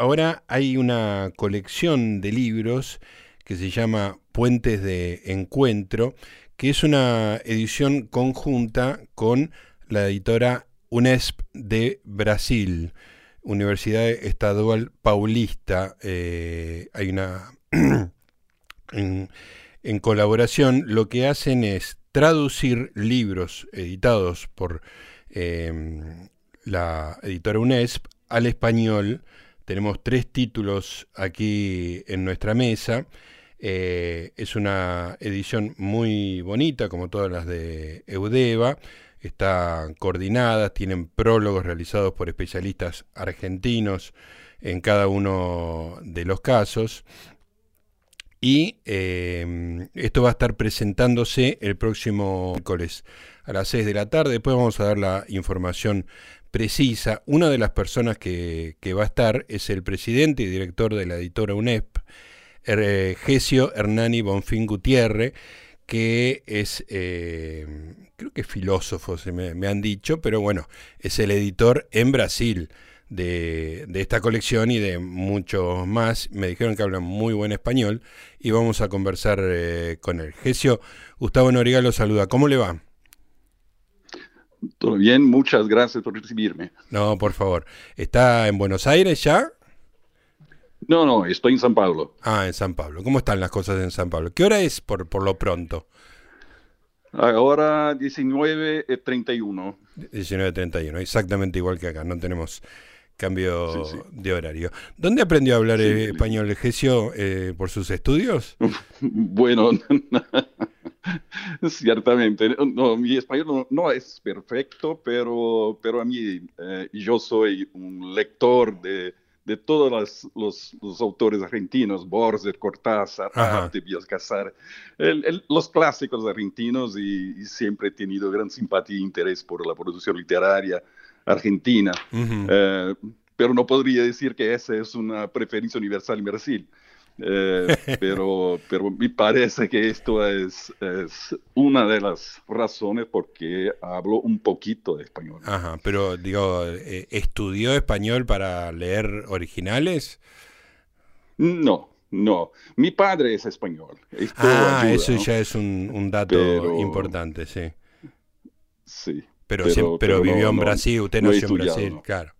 ahora hay una colección de libros que se llama Puentes de Encuentro, que es una edición conjunta con la editora UNESP de Brasil, Universidad Estadual Paulista. Eh, hay una... en, colaboración, lo que hacen es traducir libros editados por em, la editora UNESP al español. Tenemos tres títulos aquí en nuestra mesa. Eh, es una edición muy bonita, como todas las de Eudeva. Están coordinadas, tienen prólogos realizados por especialistas argentinos en cada uno de los casos. Y em, esto va a estar presentándose el próximo miércoles a las 6 de la tarde. Después vamos a dar la información precisa. Una de las personas que, va a estar es el presidente y director de la editora UNEP, er, Gesio Hernani Bonfín Gutiérrez, que es, em, creo que es filósofo, se me, han dicho, pero bueno, es el editor en Brasil de, esta colección y de muchos más. Me dijeron que hablan muy buen español y vamos a conversar eh, con él. Gesio, Gustavo Noriga lo saluda. ¿Cómo le va? Todo bien, muchas gracias por recibirme. No, por favor. ¿Está en Buenos Aires ya? No, no, estoy en San Pablo. Ah, en San Pablo. ¿Cómo están las cosas en San Pablo? ¿Qué hora es por, por lo pronto? Ahora 19.31. 19.31, exactamente igual que acá. No tenemos cambio de horario. ¿Dónde aprendió a hablar español Gesio? Eh, ¿Por sus estudios? Bueno, ciertamente. No, mi español no, es perfecto, pero, pero a mí eh, yo soy un lector de, de todos los, los, autores argentinos, Borges, Cortázar, Arte, Casar, los clásicos argentinos y, siempre he tenido gran simpatía e interés por la producción literaria argentina. Eh, pero no podría decir que esa es una preferencia universal en Brasil. Eh, pero, pero me parece que esto es, es, una de las razones por qué hablo un poquito de español. Ajá, pero digo, eh, ¿estudió español para leer originales? No, no. Mi padre es español. ah, eso ya es un, dato importante, sí. Sí. Pero, pero, vivió en Brasil, usted nació en Brasil, claro.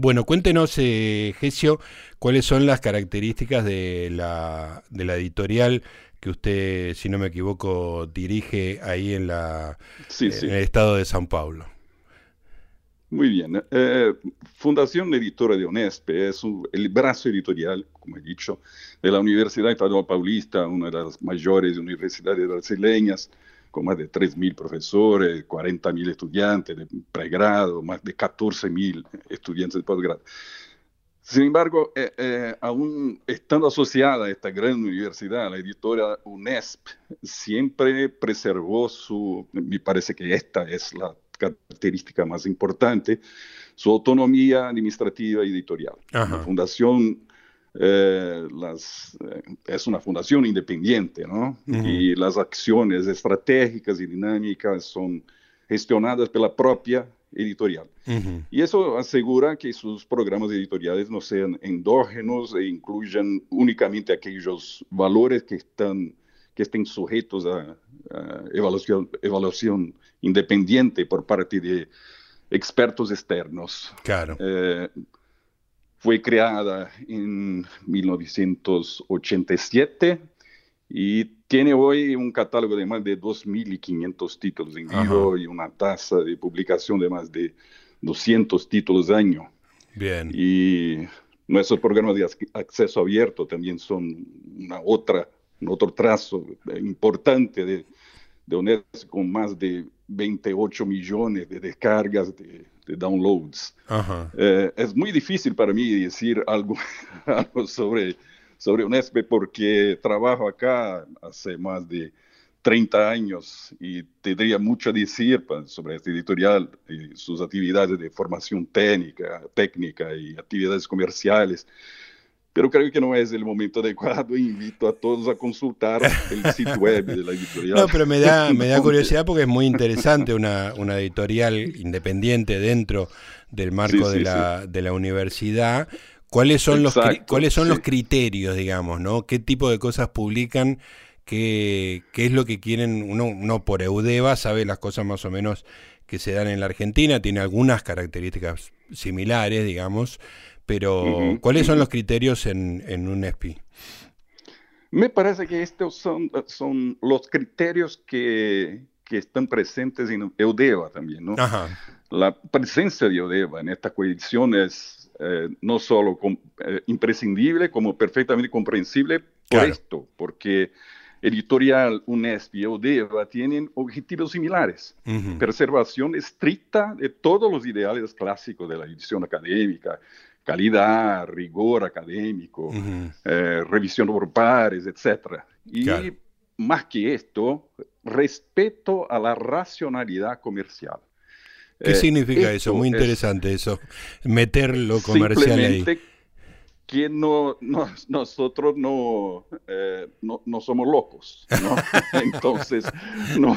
Bueno, cuéntenos, eh, Gesio, cuáles son las características de la, de la editorial que usted, si no me equivoco, dirige ahí en, la, en el estado de San Paulo. Muy bien. Eh, Fundación Editora de ONESPE es el brazo editorial, como he dicho, de la Universidad Estadual Paulista, una de las mayores universidades brasileñas con más de 3.000 profesores, 40.000 estudiantes de pregrado, más de 14.000 estudiantes de posgrado. Sin embargo, eh, eh, aún estando asociada a esta gran universidad, la editora UNESP siempre preservó su, me parece que esta es la característica más importante, su autonomía administrativa y editorial. La fundación eh, las, eh, es una fundación independiente, ¿no? Y las acciones estratégicas y dinámicas son gestionadas por la propia editorial. Y eso asegura que sus programas editoriales no sean endógenos e incluyan únicamente aquellos valores que están que estén sujetos a, evaluación, evaluación independiente por parte de expertos externos. Claro. Eh, fue creada en 1987 y tiene hoy un catálogo de más de 2.500 títulos en vivo y una tasa de publicación de más de 200 títulos al año. Bien. Y nuestros programas de acceso abierto también son una otra, un otro trazo importante de, de UNESCO con más de 28 millones de descargas de de downloads. Eh, es muy difícil para mí decir algo, sobre, sobre UNESP porque trabajo acá hace más de 30 años y tendría mucho a decir sobre este editorial y sus actividades de formación técnica, técnica y actividades comerciales. Pero creo que no es el momento adecuado. Invito a todos a consultar el sitio web de la editorial. No, pero me da, me da curiosidad porque es muy interesante una, una editorial independiente dentro del marco de, la, de la universidad. ¿Cuáles son, los, ¿cuáles son los criterios, digamos, ¿no? ¿Qué tipo de cosas publican? ¿Qué, qué es lo que quieren? Uno, no por Eudeva sabe las cosas más o menos que se dan en la Argentina, tiene algunas características similares, digamos, pero ¿cuáles son los criterios en, en un ESPI? Me parece que estos son, son los criterios que, que están presentes en Eudeva también, ¿no? La presencia de Eudeva en esta coedición es eh, no solo eh, imprescindible, como perfectamente comprensible por esto, porque editorial UNESP y Eudeva tienen objetivos similares. Preservación estricta de todos los ideales clásicos de la edición académica, calidad, rigor académico, eh, revisión por pares, etc. Y más que esto, respeto a la racionalidad comercial. ¿Qué significa eso? Muy interesante eso, meter lo comercial ahí. Que no, nosotros no, eh, no, no, somos locos, ¿no? Entonces, no,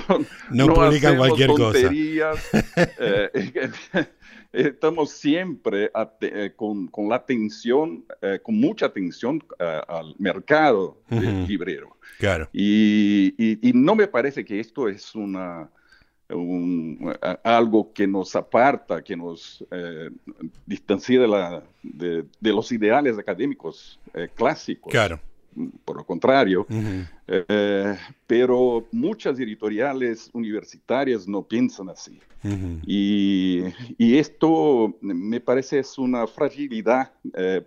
no, publican cualquier cosa. Eh, estamos siempre eh, con, con, la atención, eh, con mucha atención al mercado librero. Claro. Y, y, no me parece que esto es una, algo que nos aparta, que nos distancia de, la, de, de, los ideales académicos clásicos. Claro por lo contrario, eh, pero muchas editoriales universitarias no piensan así. y, esto me parece es una fragilidad eh,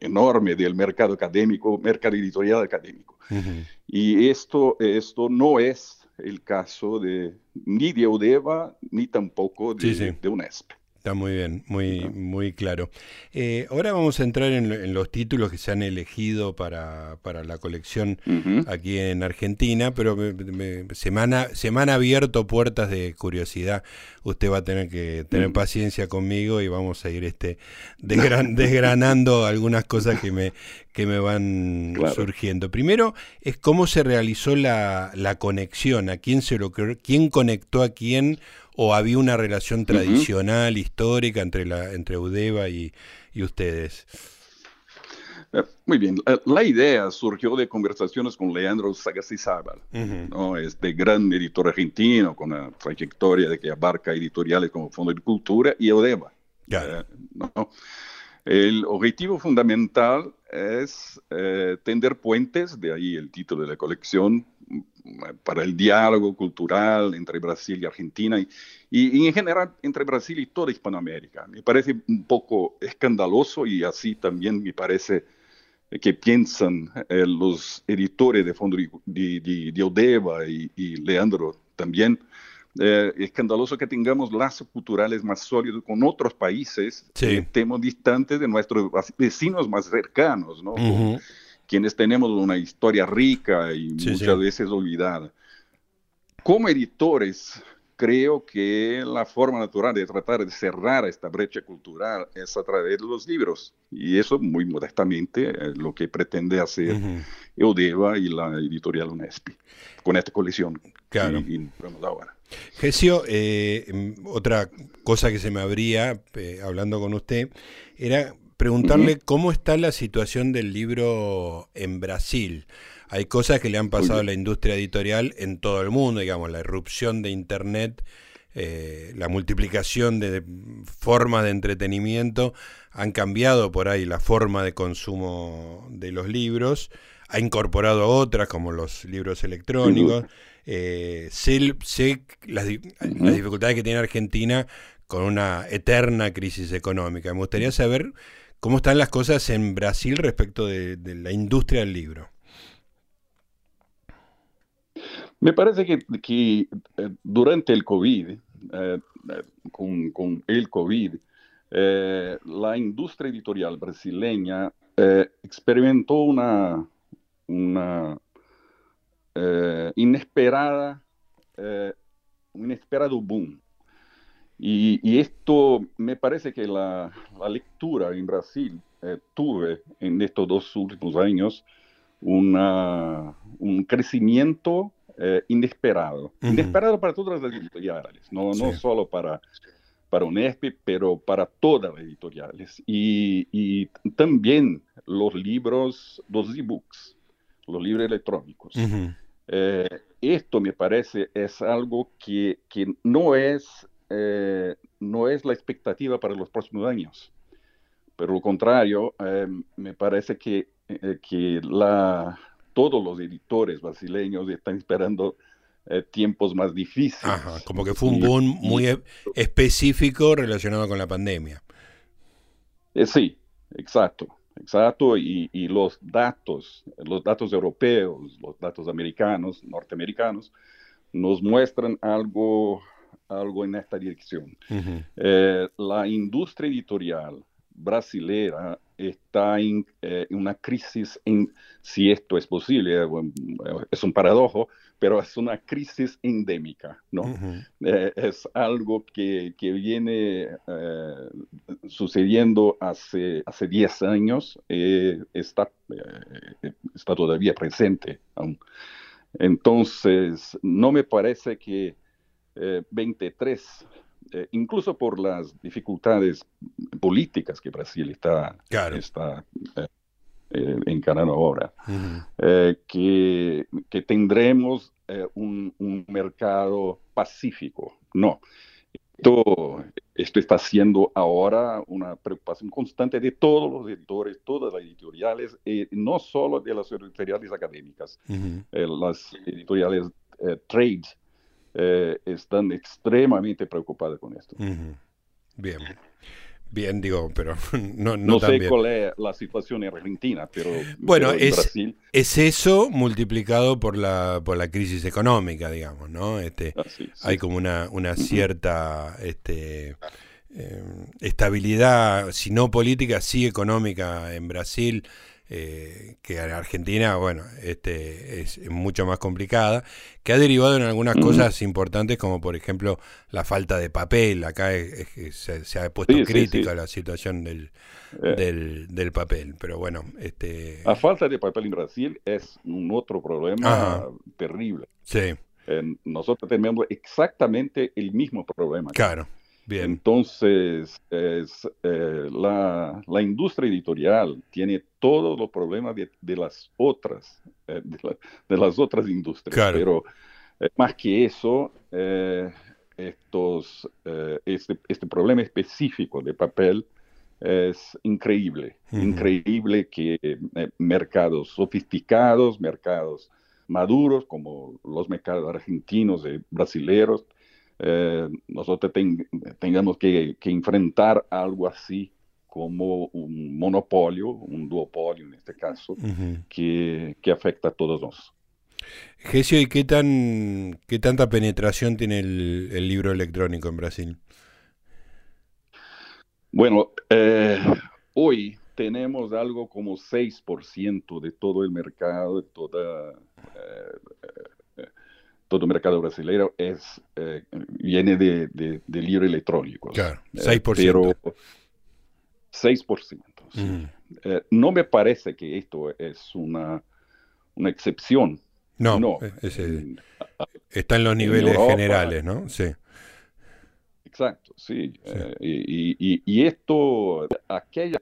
enorme del mercado académico, mercado editorial académico. Y esto, esto no es el caso de ni de Udeva ni tampoco de, de UNESP. Está muy bien, muy, muy claro. Eh, ahora vamos a entrar en, los títulos que se han elegido para, para la colección aquí en Argentina, pero se, me han, abierto puertas de curiosidad. Usted va a tener que tener paciencia conmigo y vamos a ir este desgranando algunas cosas que me, que me van surgiendo. Primero es cómo se realizó la, la conexión, a quién se lo quién conectó a quién o había una relación tradicional, histórica entre, la, entre Udeva y, ustedes? Eh, muy bien, la idea surgió de conversaciones con Leandro Sagacizábal, ¿no? este gran editor argentino con una trayectoria de que abarca editoriales como Fondo de Cultura y Udeva. Eh, el objetivo fundamental es eh, tender puentes, de ahí el título de la colección, para el diálogo cultural entre Brasil y Argentina y, en general entre Brasil y toda Hispanoamérica. Me parece un poco escandaloso y así también me parece que piensan eh, los editores de Fondo de, de, Odeva y, Leandro también. Eh, escandaloso que tengamos lazos culturales más sólidos con otros países que estemos distantes de nuestros vecinos más cercanos, ¿no? Quienes tenemos una historia rica y muchas veces olvidada. Como editores, creo que la forma natural de tratar de cerrar esta brecha cultural es a través de los libros. Y eso, muy modestamente, es lo que pretende hacer Eudeva y la editorial UNESPI con esta colección. Claro. Y, vamos ahora. Gesio, eh, otra cosa que se me abría eh, hablando con usted era preguntarle cómo está la situación del libro en Brasil. Hay cosas que le han pasado a la industria editorial en todo el mundo, digamos, la irrupción de Internet, eh, la multiplicación de formas de entretenimiento han cambiado por ahí la forma de consumo de los libros, ha incorporado otras como los libros electrónicos. Eh, sé, las, las dificultades que tiene Argentina con una eterna crisis económica. Me gustaría saber ¿Cómo están las cosas en Brasil respecto de, la industria del libro? Me parece que, eh, durante el COVID, eh, eh, con, el COVID, la industria editorial brasileña experimentó una, una inesperada, un inesperado boom y, esto me parece que la, lectura en Brasil tuve en estos dos últimos años una, un crecimiento inesperado, inesperado para todas las editoriales, no, no solo para para UNESP, pero para todas las editoriales. Y, y también los libros, los e-books, los libros electrónicos. Eh, esto me parece es algo que, que no, es, eh, no es la expectativa para los próximos años. Pero lo contrario, eh, me parece que, que la, todos los editores brasileños están esperando eh, tiempos más difíciles. como que fue un boom muy e, específico relacionado con la pandemia. Eh, sí, exacto, exacto. Y, los datos, los datos europeos, los datos americanos, norteamericanos, nos muestran algo, algo en esta dirección. Eh, la industria editorial brasileira está en, una crisis, en, si esto es posible, es un paradojo, pero es una crisis endémica, ¿no? Eh, es algo que, que viene eh, sucediendo hace, hace 10 años, eh, está, está todavía presente aún. Entonces, no me parece que 23, incluso por las dificultades políticas que Brasil está, está eh, encarando ahora, eh, que, que, tendremos eh, un, un, mercado pacífico. No. Esto, esto está siendo ahora una preocupación constante de todos los editores, todas las editoriales, no solo de las editoriales académicas, las editoriales trade están extremadamente preocupadas con esto. Bien. Bien, digo, pero no, no, no sé cuál es la situación en Argentina, pero, bueno, es, Brasil... es eso multiplicado por la, por la crisis económica, digamos, ¿no? Este, ah, Hay como una, una cierta este, eh, estabilidad, si no política, sí económica en Brasil eh, que en Argentina, bueno, este, es mucho más complicada, que ha derivado en algunas cosas importantes como por ejemplo la falta de papel. Acá se, ha puesto crítica la situación eh. del, del, papel, pero bueno. Este... La falta de papel en Brasil es un otro problema terrible. Sí. nosotros tenemos exactamente el mismo problema. Claro. Entonces, es, eh, la, la, industria editorial tiene todos los problemas de, de las otras, eh, de, las otras industrias. Pero eh, más que eso, estos, este, este, problema específico de papel es increíble. Increíble que mercados sofisticados, mercados maduros, como los mercados argentinos y brasileños, eh, nosotros tengamos que, enfrentar algo así como un monopolio, un duopolio en este caso, que, afecta a todos nosotros. Gesio, ¿y qué, tan, qué tanta penetración tiene el, libro electrónico en Brasil? Bueno, eh, hoy tenemos algo como 6% de todo el mercado, de toda, eh, todo el mercado brasileño es, eh, viene de, de, de, libro electrónico. Claro, 6%. Eh, pero 6%. Eh, no me parece que esto es una, una excepción. No, no. está en los niveles generales, ¿no? Sí. Exacto, sí. y, y, y, esto, aquella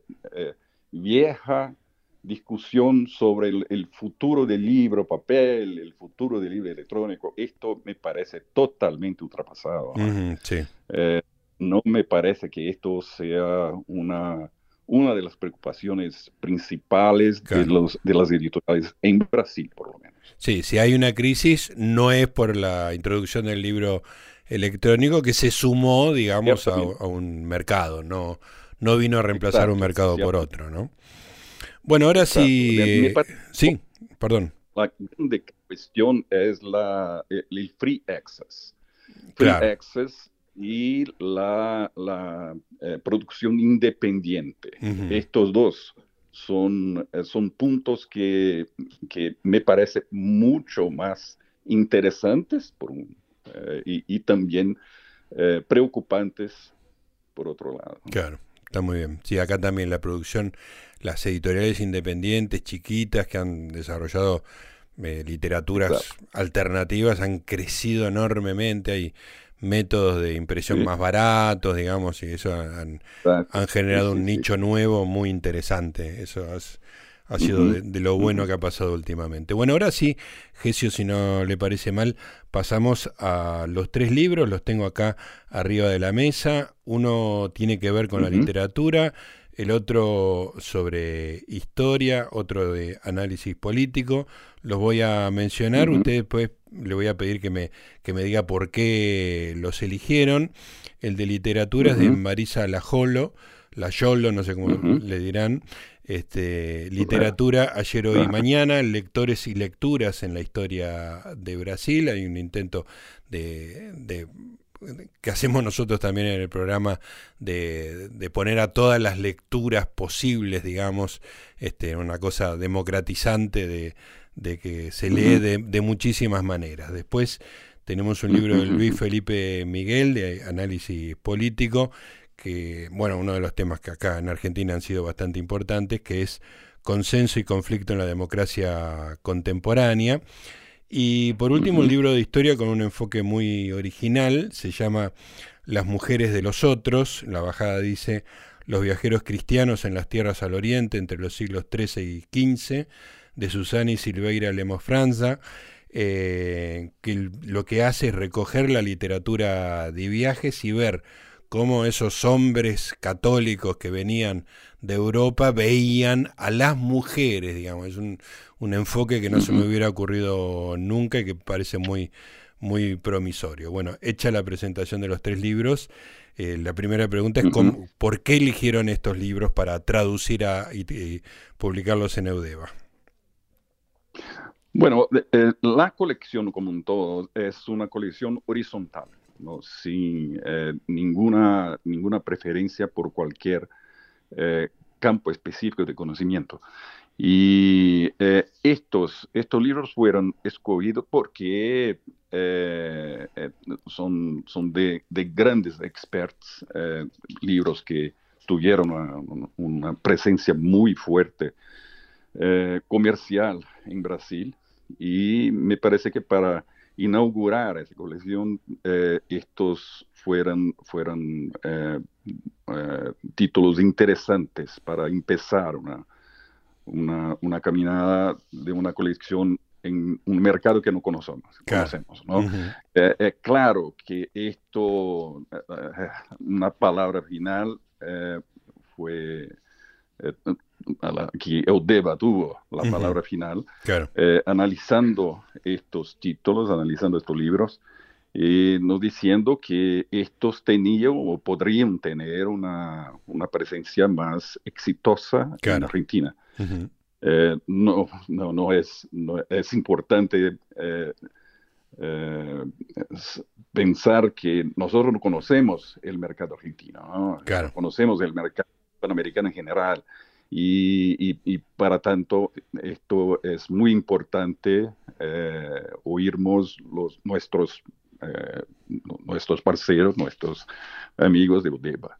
vieja discusión sobre el, futuro del libro papel, el futuro del libro electrónico, esto me parece totalmente ultrapasado. Eh, ¿no? me parece que esto sea una, una de las preocupaciones principales de, los, de las editoriales en Brasil, por lo menos. Sí, si hay una crisis, no es por la introducción del libro electrónico que se sumó, digamos, a, un mercado, no, no vino a reemplazar un mercado por otro, ¿no? Bueno, ahora sí. Sí, perdón. La grande cuestión es la, eh, el free access. Free access y la, la eh, producción independiente. Estos dos son, eh, son puntos que, que, me parece mucho más interesantes por un, y, y, también preocupantes por otro lado. Claro. Está muy bien. Sí, acá también la producción, las editoriales independientes, chiquitas, que han desarrollado eh, literaturas alternativas, han crecido enormemente. Hay métodos de impresión más baratos, digamos, y eso han, generado un nicho nuevo muy interesante. Eso ha sido de, lo bueno que ha pasado últimamente. Bueno, ahora sí, Gesio, si no le parece mal, pasamos a los tres libros, los tengo acá arriba de la mesa. Uno tiene que ver con la literatura, el otro sobre historia, otro de análisis político. Los voy a mencionar, usted después le voy a pedir que me, que me diga por qué los eligieron. El de literatura es de Marisa Lajolo, Lajolo, no sé cómo le dirán. Este, literatura ayer, hoy y mañana, lectores y lecturas en la historia de Brasil. Hay un intento de, de que hacemos nosotros también en el programa de, de, poner a todas las lecturas posibles, digamos, este, una cosa democratizante de, de que se lee de, muchísimas maneras. Después tenemos un libro de Luis Felipe Miguel de análisis político, que, bueno, uno de los temas que acá en Argentina han sido bastante importantes, que es consenso y conflicto en la democracia contemporánea. Y por último, un libro de historia con un enfoque muy original, se llama Las mujeres de los otros. La bajada dice Los viajeros cristianos en las tierras al oriente entre los siglos XIII y XV de Susana y Silveira Lemos Franza, eh, que lo que hace es recoger la literatura de viajes y ver cómo esos hombres católicos que venían de Europa veían a las mujeres, digamos, es un, enfoque que no se me hubiera ocurrido nunca y que parece muy, muy promisorio. Bueno, hecha la presentación de los tres libros, eh, la primera pregunta es ¿por qué eligieron estos libros para traducir a, y publicarlos en Eudeva? Bueno, eh, la colección como un todo es una colección horizontal, ¿no? sin eh, ninguna, ninguna preferencia por cualquier eh, campo específico de conocimiento. Y estos, estos libros fueron escogidos porque son, son de, de grandes experts, libros que tuvieron una, una presencia muy fuerte comercial en Brasil y me parece que para inaugurar esa colección eh, estos fueran, fueran eh, eh, títulos interesantes para empezar una, una, una, caminada de una colección en un mercado que no conocemos. conocemos ¿no? Es claro que esto, una palabra final fue que Eudeva tuvo la palabra final, eh, analizando estos títulos, analizando estos libros, y nos diciendo que estos tenían o podrían tener una, una presencia más exitosa en Argentina. Eh, no, no, no, es, no, es importante eh, pensar que nosotros no conocemos el mercado argentino, ¿no? conocemos el mercado panamericano en general. Y, para tanto, esto es muy importante eh, oírmos los, nuestros, eh, nuestros parceros, nuestros amigos de Udeba.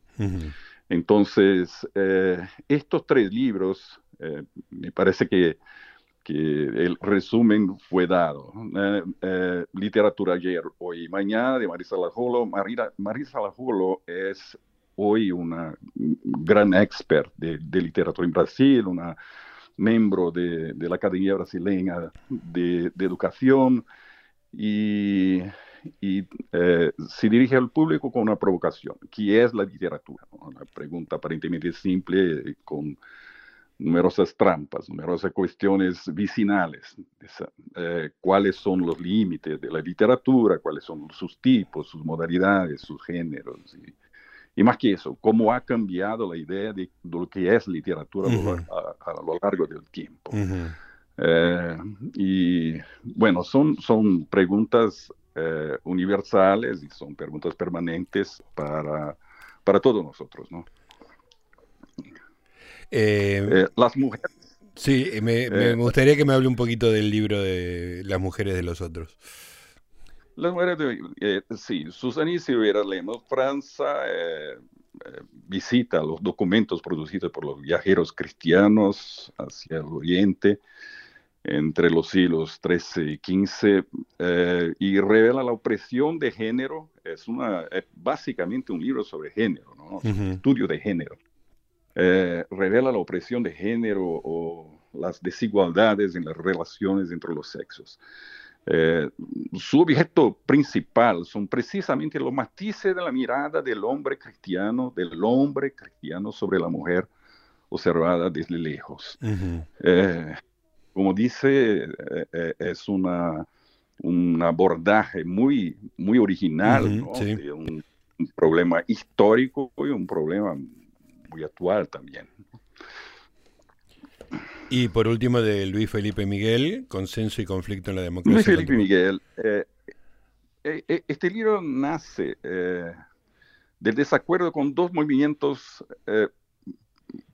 Entonces, eh, estos tres libros, eh, me parece que, que, el resumen fue dado. literatura ayer, hoy y mañana de Marisa Lajolo. Marisa Lajolo es hoy una gran expert de, literatura en Brasil, una miembro de, la Academia Brasileña de, Educación y, eh, se dirige al público con una provocación. ¿Qué es la literatura? Una pregunta aparentemente simple con numerosas trampas, numerosas cuestiones vicinales. Eh, ¿Cuáles son los límites de la literatura? ¿Cuáles son sus tipos, sus modalidades, sus géneros? Y más que eso, cómo ha cambiado la idea de, lo que es literatura a, lo largo del tiempo. Eh, y bueno, son, son preguntas eh, universales y son preguntas permanentes para, para todos nosotros, ¿no? Eh, las mujeres. Sí, me, me, gustaría que me hable un poquito del libro de Las mujeres de los otros. Las mujeres de, eh, sí, Susana Silveira Lemos, Francia, eh, eh, visita los documentos producidos por los viajeros cristianos hacia el oriente entre los siglos XIII y XV y revela la opresión de género. Es, una, básicamente un libro sobre género, ¿no? estudio de género. revela la opresión de género o las desigualdades en las relaciones entre los sexos. Eh, su objeto principal son precisamente los matices de la mirada del hombre cristiano, del hombre cristiano sobre la mujer observada desde lejos. Eh, como dice, eh, es una, un abordaje muy, muy original de un, un, problema histórico y un problema muy actual también. Y por último, de Luis Felipe Miguel, Consenso y Conflicto en la Democracia. Luis Felipe Miguel, eh, eh, eh, este libro nace del desacuerdo con dos movimientos,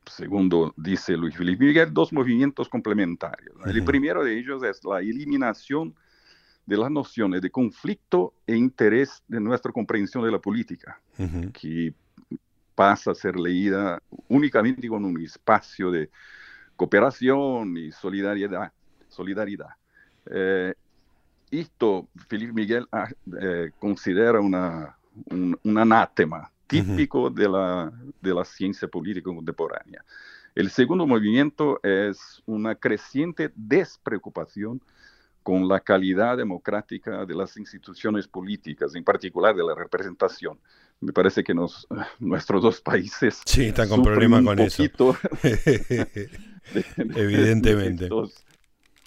segundo dice Luis Felipe Miguel, dos movimientos complementarios. El primero de ellos es la eliminación de las nociones de conflicto e interés de nuestra comprensión de la política, que pasa a ser leída únicamente con un espacio de cooperación y solidaridad. solidaridad. Eh, esto Felipe Miguel ah, eh, considera una, un, anátema típico de, la, de la ciencia política contemporánea. El segundo movimiento es una creciente despreocupación con la calidad democrática de las instituciones políticas, en particular de la representación. Me parece que nos, nuestros dos países sí, están con problemas con eso. Evidentemente.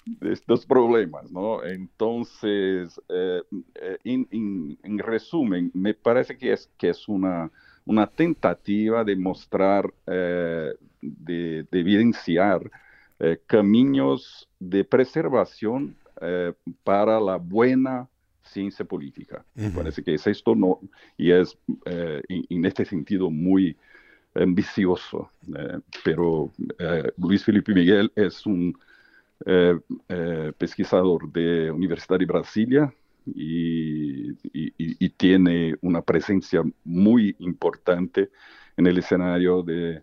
De estos, problemas, ¿no? Entonces, eh, eh, en resumen, me parece que es, que es una, una tentativa de mostrar, eh, de, evidenciar caminos de preservación para la buena ciencia política. Me parece que es esto, no, y es en este sentido muy ambicioso, eh, pero eh, Luis Felipe Miguel es un eh, pesquisador de Universidad de Brasilia y, tiene una presencia muy importante en el escenario de,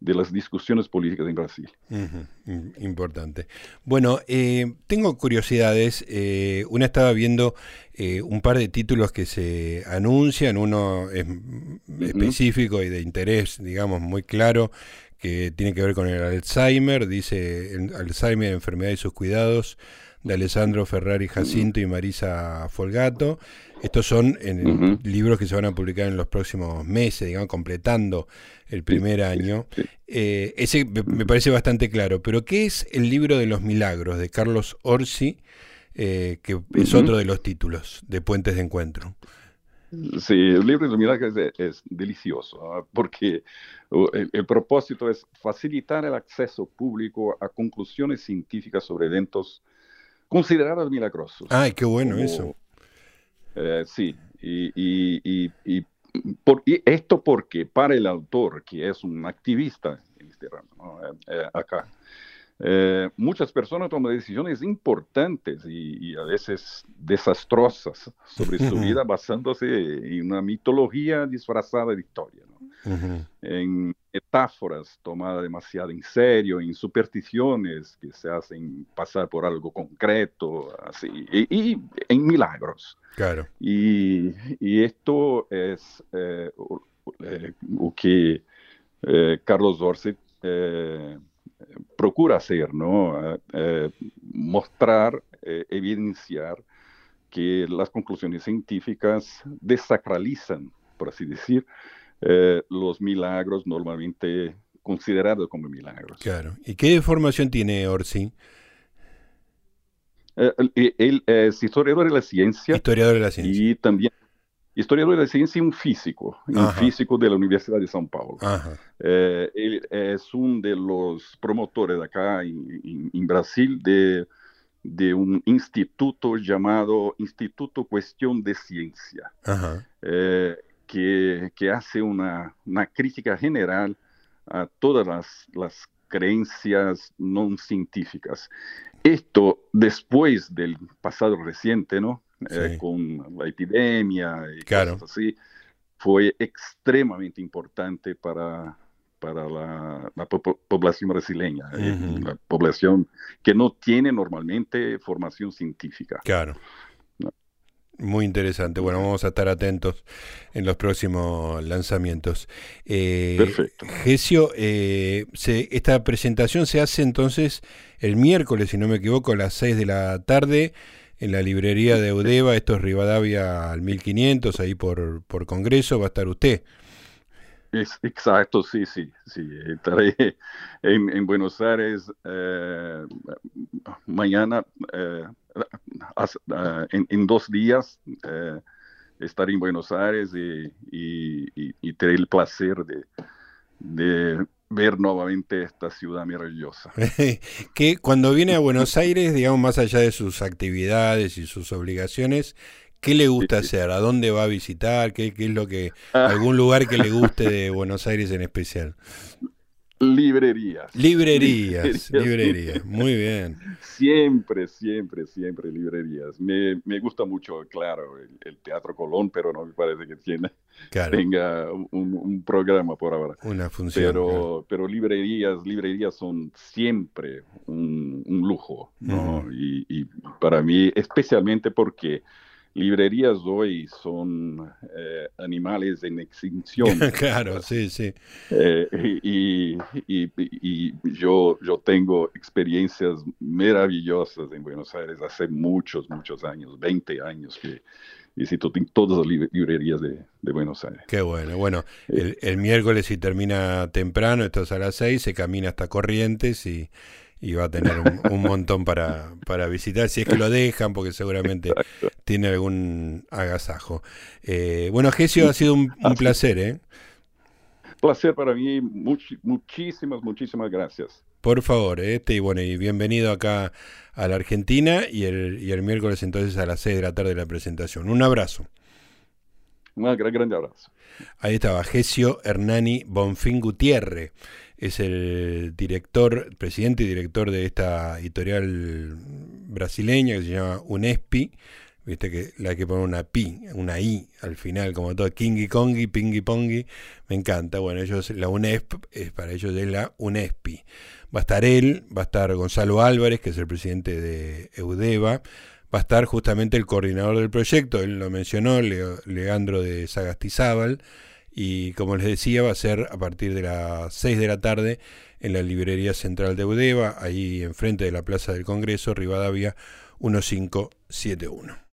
de las discusiones políticas en Brasil. Importante. Bueno, eh, tengo curiosidades. Eh, una estaba viendo eh, un par de títulos que se anuncian, uno es específico y de interés, digamos, muy claro, que tiene que ver con el Alzheimer, dice Alzheimer, enfermedad y sus cuidados, de Alessandro Ferrari Jacinto y Marisa Folgato. Estos son en, libros que se van a publicar en los próximos meses, digamos, completando el primer año. Eh, ese me, parece bastante claro. Pero, ¿qué es el libro de los milagros de Carlos Orsi, eh, que es otro de los títulos de Puentes de Encuentro? Sí, el libro de los milagros es, delicioso, ¿ah? porque el, propósito es facilitar el acceso público a conclusiones científicas sobre eventos considerados milagrosos. Ay, qué bueno eso. Eh, sí, y, por, esto porque para el autor, que es un activista en este ramo, eh, eh, acá, muchas personas toman decisiones importantes y, a veces desastrosas sobre su vida basándose en una mitología disfrazada de historia. En metáforas tomadas demasiado en serio, en supersticiones que se hacen pasar por algo concreto, así, y, en milagros. Claro. Y, esto es eh, eh, lo que eh, Carlos Dorset procura hacer, ¿no? mostrar, evidenciar que las conclusiones científicas desacralizan, por así decir, eh, los milagros normalmente considerados como milagros. Claro. ¿Y qué formación tiene Orsi? Eh, él, es historiador de la ciencia. Historiador de la ciencia. Y también historiador de la ciencia y un físico, un físico de la Universidad de São Paulo. Eh, él es uno de los promotores acá en, Brasil de, de, un instituto llamado Instituto Cuestión de Ciencia. Ajá que, hace una, crítica general a todas las, creencias no científicas. Esto después del pasado reciente, ¿no? con la epidemia y cosas así, fue extremadamente importante para, para la, población brasileña, la población que no tiene normalmente formación científica. Claro. Muy interesante. Bueno, vamos a estar atentos en los próximos lanzamientos. Eh, Perfecto. Gesio, eh, esta presentación se hace entonces el miércoles, si no me equivoco, a las 6 de la tarde en la librería de Udeva. Esto es Rivadavia al 1500, ahí por, por Congreso. Va a estar usted. Exacto, sí, sí, sí. Estaré en, Buenos Aires eh, mañana. Eh, en, dos días eh, estaré en Buenos Aires y, y, tener el placer de, ver nuevamente esta ciudad maravillosa. que cuando viene a Buenos Aires, digamos, más allá de sus actividades y sus obligaciones, ¿qué le gusta hacer? ¿A dónde va a visitar? ¿Qué, qué es lo que, ah. algún lugar que le guste de Buenos Aires en especial? Librerías. Librerías, librerías, muy bien. Siempre, siempre, siempre librerías. Me, me gusta mucho, claro, el, Teatro Colón, pero no me parece que tiene, tenga un, un, programa por ahora. Una función. Pero, pero librerías, librerías son siempre un, un lujo, ¿no? y, y para mí, especialmente porque librerías hoy son eh, animales en extinción. claro, sí, sí. Eh, y, yo, yo tengo experiencias maravillosas en Buenos Aires hace muchos, muchos años, 20 años que visito todas las librerías de, Buenos Aires. Qué bueno. Bueno, eh. el, el miércoles si termina temprano, esto es a las 6, se camina hasta Corrientes y y va a tener un, montón para, para, visitar, si es que lo dejan, porque seguramente tiene algún agasajo. Eh, bueno, Gesio, ha sido un, placer, ¿eh? Placer para mí, muchísimas, muchísimas gracias. Por favor, este y bueno, y bienvenido acá a la Argentina y el, y el miércoles entonces a las 6 de la tarde de la presentación. Un abrazo. Un gran, grande abrazo. Ahí estaba Gesio Hernani Bonfín Gutiérrez es el director, presidente y director de esta editorial brasileña que se llama UNESPI. Viste que la que pone una pi, una i al final, como todo, Kingi Kongi, Pingi Pongi, me encanta. Bueno, ellos, la UNESP, es, para ellos es la UNESPI. Va a estar él, va a estar Gonzalo Álvarez, que es el presidente de Eudeva, va a estar justamente el coordinador del proyecto, él lo mencionó, Leandro de Sagastizábal, y como les decía va a ser a partir de las 6 de la tarde en la librería central de Udeva, ahí enfrente de la Plaza del Congreso, Rivadavia 1571.